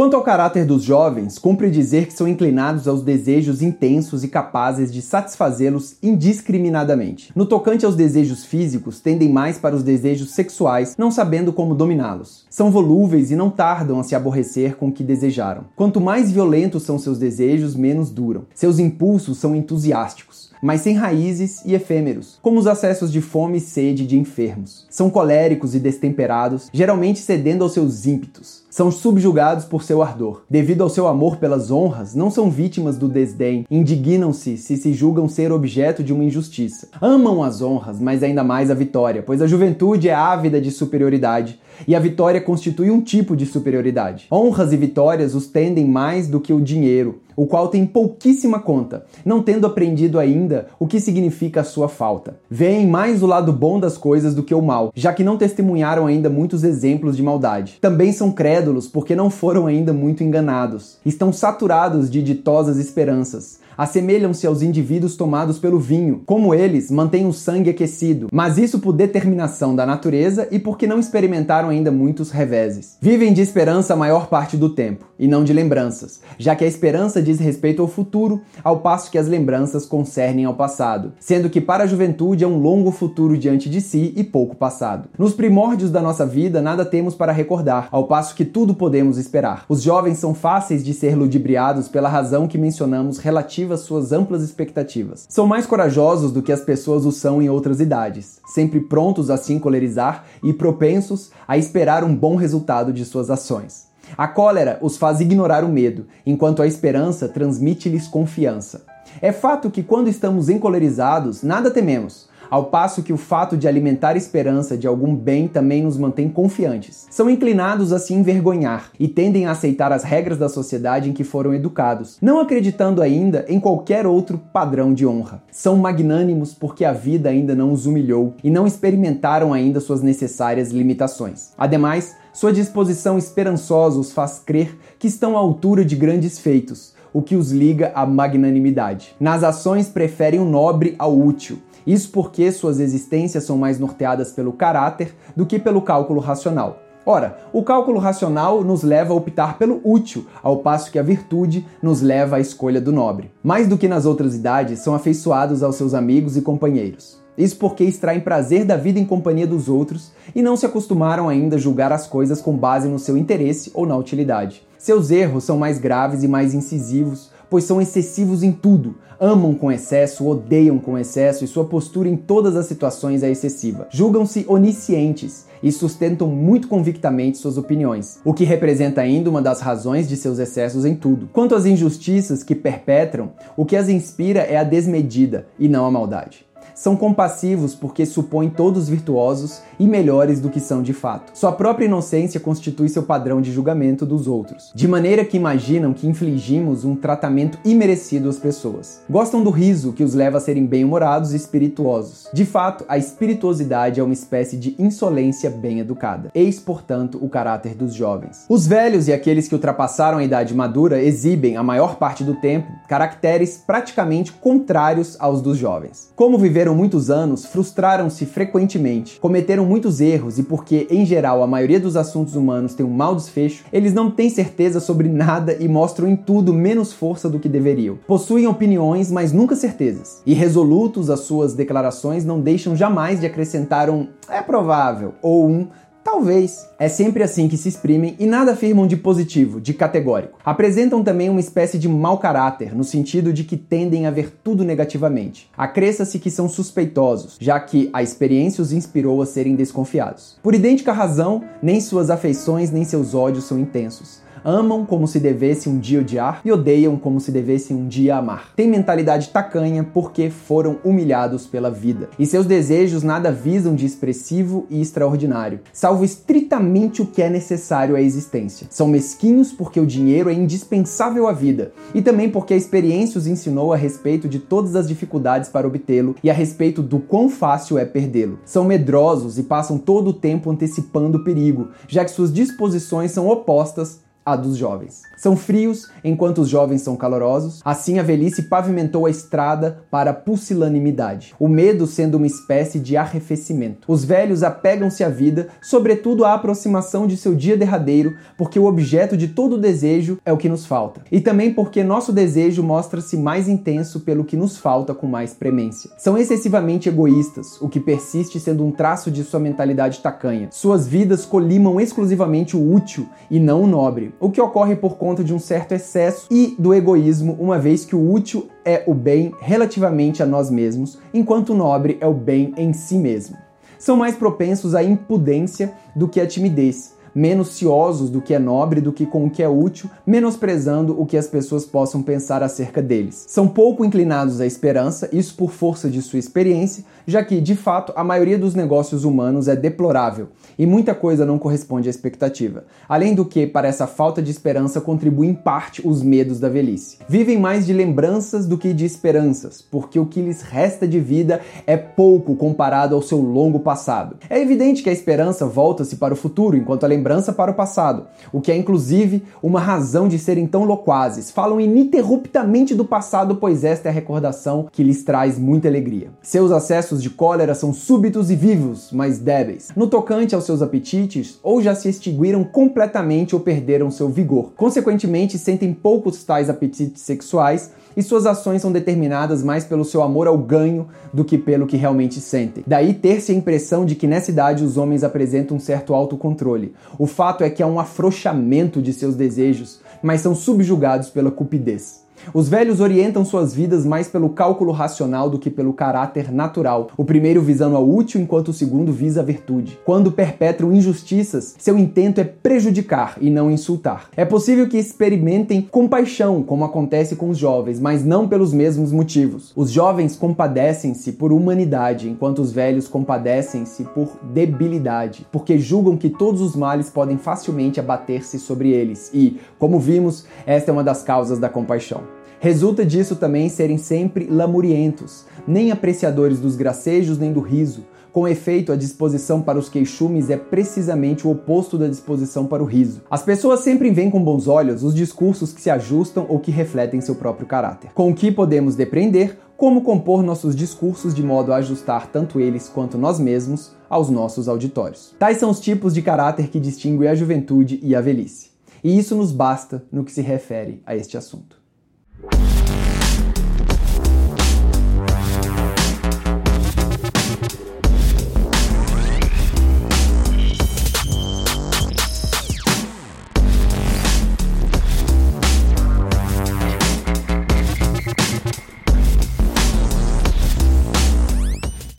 Quanto ao caráter dos jovens, cumpre dizer que são inclinados aos desejos intensos e capazes de satisfazê-los indiscriminadamente. No tocante aos desejos físicos, tendem mais para os desejos sexuais, não sabendo como dominá-los. São volúveis e não tardam a se aborrecer com o que desejaram. Quanto mais violentos são seus desejos, menos duram. Seus impulsos são entusiásticos mas sem raízes e efêmeros, como os acessos de fome e sede de enfermos. São coléricos e destemperados, geralmente cedendo aos seus ímpetos. São subjugados por seu ardor. Devido ao seu amor pelas honras, não são vítimas do desdém, indignam-se se se julgam ser objeto de uma injustiça. Amam as honras, mas ainda mais a vitória, pois a juventude é ávida de superioridade e a vitória constitui um tipo de superioridade. Honras e vitórias os tendem mais do que o dinheiro, o qual tem pouquíssima conta, não tendo aprendido ainda o que significa a sua falta. Veem mais o lado bom das coisas do que o mal, já que não testemunharam ainda muitos exemplos de maldade. Também são crédulos porque não foram ainda muito enganados. Estão saturados de ditosas esperanças assemelham-se aos indivíduos tomados pelo vinho. Como eles, mantêm o sangue aquecido, mas isso por determinação da natureza e porque não experimentaram ainda muitos reveses. Vivem de esperança a maior parte do tempo, e não de lembranças, já que a esperança diz respeito ao futuro, ao passo que as lembranças concernem ao passado, sendo que para a juventude é um longo futuro diante de si e pouco passado. Nos primórdios da nossa vida, nada temos para recordar, ao passo que tudo podemos esperar. Os jovens são fáceis de ser ludibriados pela razão que mencionamos relativa suas amplas expectativas. São mais corajosos do que as pessoas o são em outras idades, sempre prontos a se encolerizar e propensos a esperar um bom resultado de suas ações. A cólera os faz ignorar o medo, enquanto a esperança transmite-lhes confiança. É fato que quando estamos encolerizados, nada tememos, ao passo que o fato de alimentar esperança de algum bem também nos mantém confiantes. São inclinados a se envergonhar e tendem a aceitar as regras da sociedade em que foram educados, não acreditando ainda em qualquer outro padrão de honra. São magnânimos porque a vida ainda não os humilhou e não experimentaram ainda suas necessárias limitações. Ademais, sua disposição esperançosa os faz crer que estão à altura de grandes feitos, o que os liga à magnanimidade. Nas ações preferem o nobre ao útil isso porque suas existências são mais norteadas pelo caráter do que pelo cálculo racional. Ora, o cálculo racional nos leva a optar pelo útil, ao passo que a virtude nos leva à escolha do nobre. Mais do que nas outras idades, são afeiçoados aos seus amigos e companheiros. Isso porque extraem prazer da vida em companhia dos outros e não se acostumaram ainda a julgar as coisas com base no seu interesse ou na utilidade. Seus erros são mais graves e mais incisivos, pois são excessivos em tudo, amam com excesso, odeiam com excesso e sua postura em todas as situações é excessiva. Julgam-se oniscientes e sustentam muito convictamente suas opiniões, o que representa ainda uma das razões de seus excessos em tudo. Quanto às injustiças que perpetram, o que as inspira é a desmedida e não a maldade. São compassivos porque supõem todos virtuosos e melhores do que são de fato. Sua própria inocência constitui seu padrão de julgamento dos outros, de maneira que imaginam que infligimos um tratamento imerecido às pessoas. Gostam do riso que os leva a serem bem-humorados e espirituosos. De fato, a espirituosidade é uma espécie de insolência bem educada. Eis, portanto, o caráter dos jovens. Os velhos e aqueles que ultrapassaram a idade madura exibem, a maior parte do tempo, caracteres praticamente contrários aos dos jovens. Como viveram viveram muitos anos frustraram-se frequentemente, cometeram muitos erros e porque, em geral, a maioria dos assuntos humanos tem um mau desfecho, eles não têm certeza sobre nada e mostram em tudo menos força do que deveriam. Possuem opiniões, mas nunca certezas. E resolutos às suas declarações não deixam jamais de acrescentar um é provável ou um Talvez. É sempre assim que se exprimem e nada afirmam de positivo, de categórico. Apresentam também uma espécie de mau caráter, no sentido de que tendem a ver tudo negativamente. Acresça-se que são suspeitosos, já que a experiência os inspirou a serem desconfiados. Por idêntica razão, nem suas afeições nem seus ódios são intensos amam como se devesse um dia odiar e odeiam como se devesse um dia amar. Têm mentalidade tacanha porque foram humilhados pela vida. E seus desejos nada visam de expressivo e extraordinário, salvo estritamente o que é necessário à existência. São mesquinhos porque o dinheiro é indispensável à vida e também porque a experiência os ensinou a respeito de todas as dificuldades para obtê-lo e a respeito do quão fácil é perdê-lo. São medrosos e passam todo o tempo antecipando o perigo, já que suas disposições são opostas dos jovens. São frios enquanto os jovens são calorosos, assim a velhice pavimentou a estrada para a pusilanimidade, o medo sendo uma espécie de arrefecimento. Os velhos apegam-se à vida, sobretudo à aproximação de seu dia derradeiro, porque o objeto de todo desejo é o que nos falta. E também porque nosso desejo mostra-se mais intenso pelo que nos falta com mais premência. São excessivamente egoístas, o que persiste sendo um traço de sua mentalidade tacanha. Suas vidas colimam exclusivamente o útil e não o nobre, o que ocorre por conta de um certo excesso e do egoísmo, uma vez que o útil é o bem relativamente a nós mesmos, enquanto o nobre é o bem em si mesmo. São mais propensos à impudência do que à timidez menos ciosos do que é nobre do que com o que é útil, menosprezando o que as pessoas possam pensar acerca deles. São pouco inclinados à esperança, isso por força de sua experiência, já que, de fato, a maioria dos negócios humanos é deplorável e muita coisa não corresponde à expectativa. Além do que, para essa falta de esperança contribui em parte os medos da velhice. Vivem mais de lembranças do que de esperanças, porque o que lhes resta de vida é pouco comparado ao seu longo passado. É evidente que a esperança volta-se para o futuro, enquanto a lembrança para o passado, o que é inclusive uma razão de serem tão loquazes. Falam ininterruptamente do passado, pois esta é a recordação que lhes traz muita alegria. Seus acessos de cólera são súbitos e vivos, mas débeis. No tocante aos seus apetites, ou já se extinguiram completamente ou perderam seu vigor. Consequentemente, sentem poucos tais apetites sexuais e suas ações são determinadas mais pelo seu amor ao ganho do que pelo que realmente sentem. Daí ter-se a impressão de que nessa idade os homens apresentam um certo autocontrole. O fato é que há um afrouxamento de seus desejos, mas são subjugados pela cupidez. Os velhos orientam suas vidas mais pelo cálculo racional do que pelo caráter natural, o primeiro visando ao útil enquanto o segundo visa a virtude. Quando perpetram injustiças, seu intento é prejudicar e não insultar. É possível que experimentem compaixão, como acontece com os jovens, mas não pelos mesmos motivos. Os jovens compadecem-se por humanidade, enquanto os velhos compadecem-se por debilidade, porque julgam que todos os males podem facilmente abater-se sobre eles. E, como vimos, esta é uma das causas da compaixão. Resulta disso também serem sempre lamurientos, nem apreciadores dos gracejos nem do riso. Com efeito, a disposição para os queixumes é precisamente o oposto da disposição para o riso. As pessoas sempre veem com bons olhos os discursos que se ajustam ou que refletem seu próprio caráter. Com o que podemos depreender como compor nossos discursos de modo a ajustar tanto eles quanto nós mesmos aos nossos auditórios. Tais são os tipos de caráter que distinguem a juventude e a velhice. E isso nos basta no que se refere a este assunto.